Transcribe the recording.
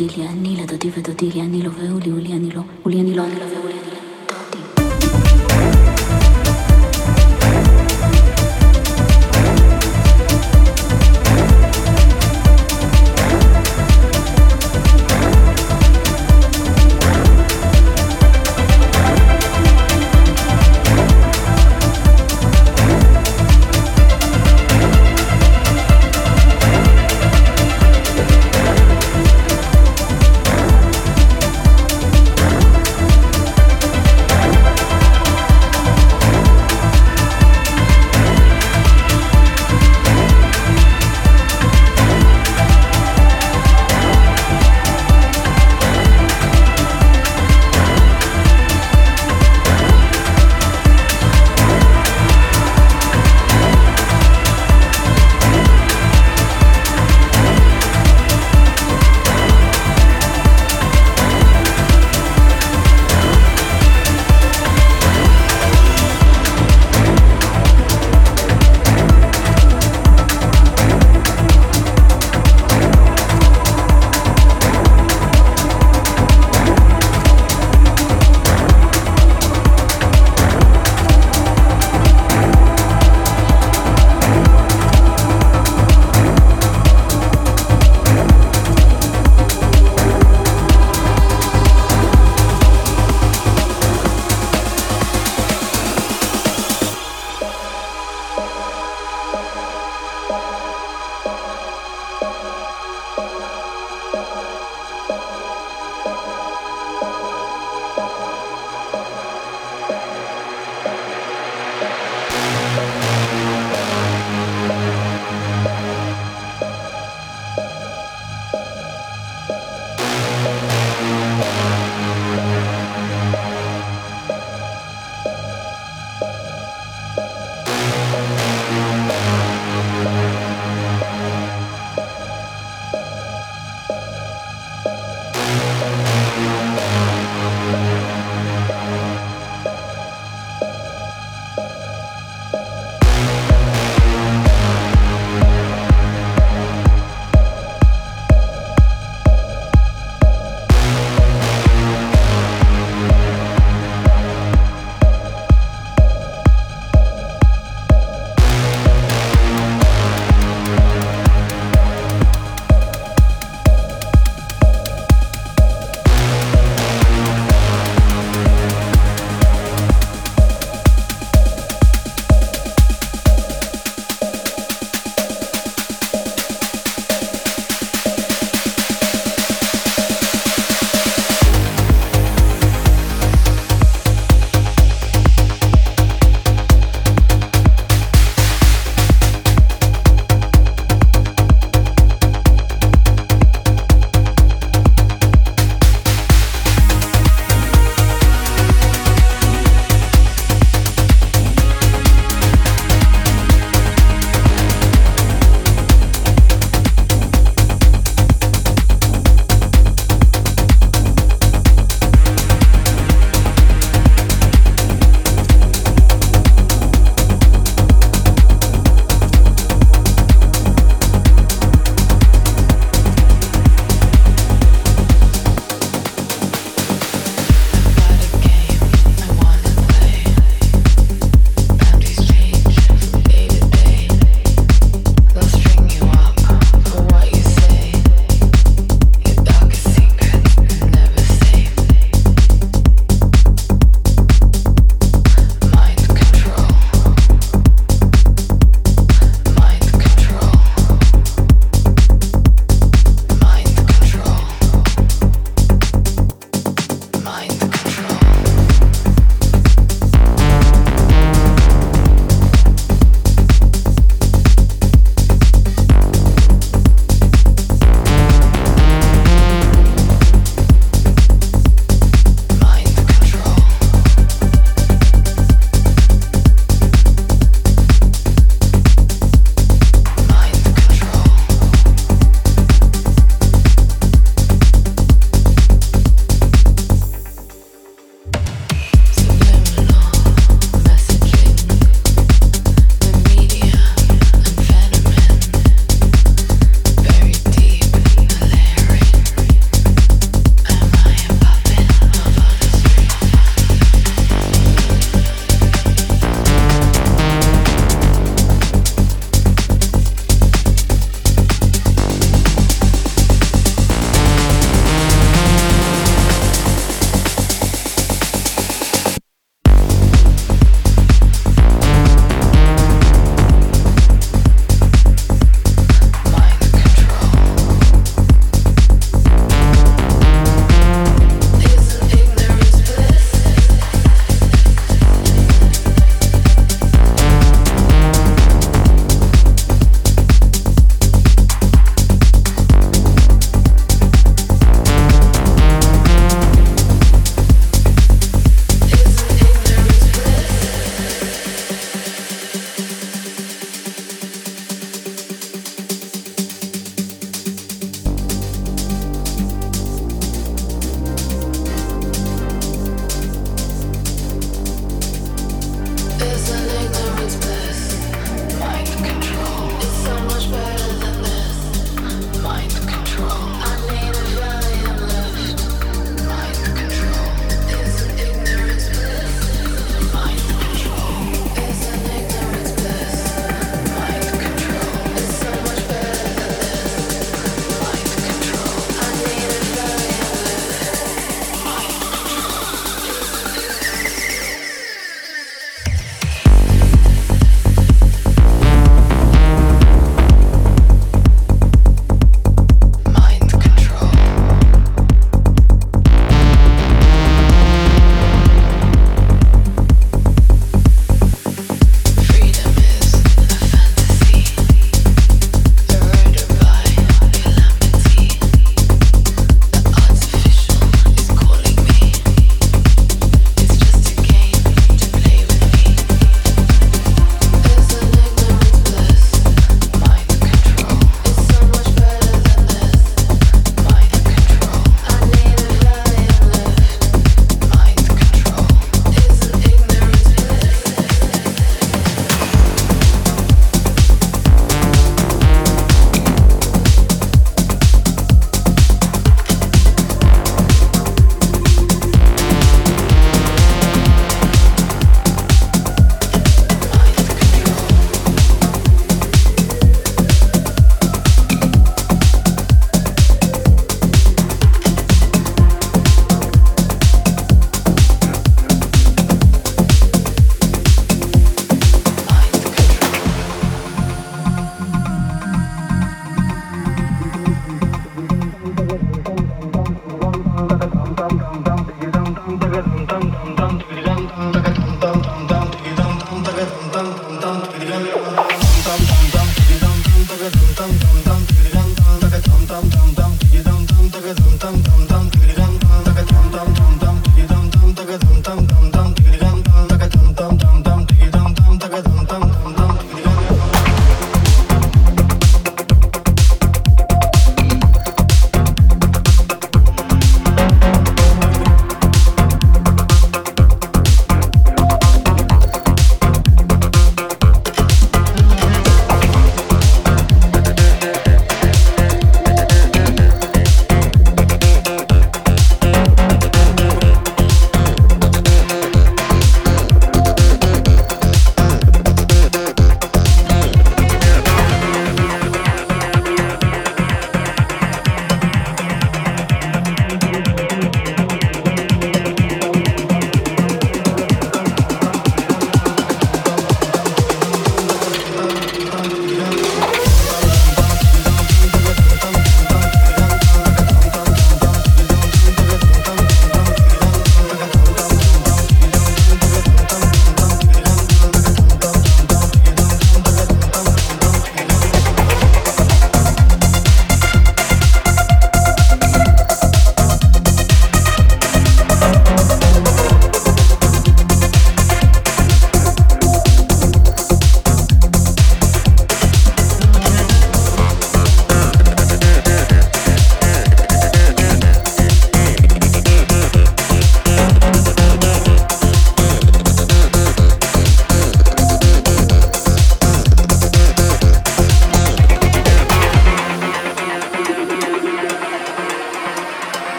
Tigliani, la.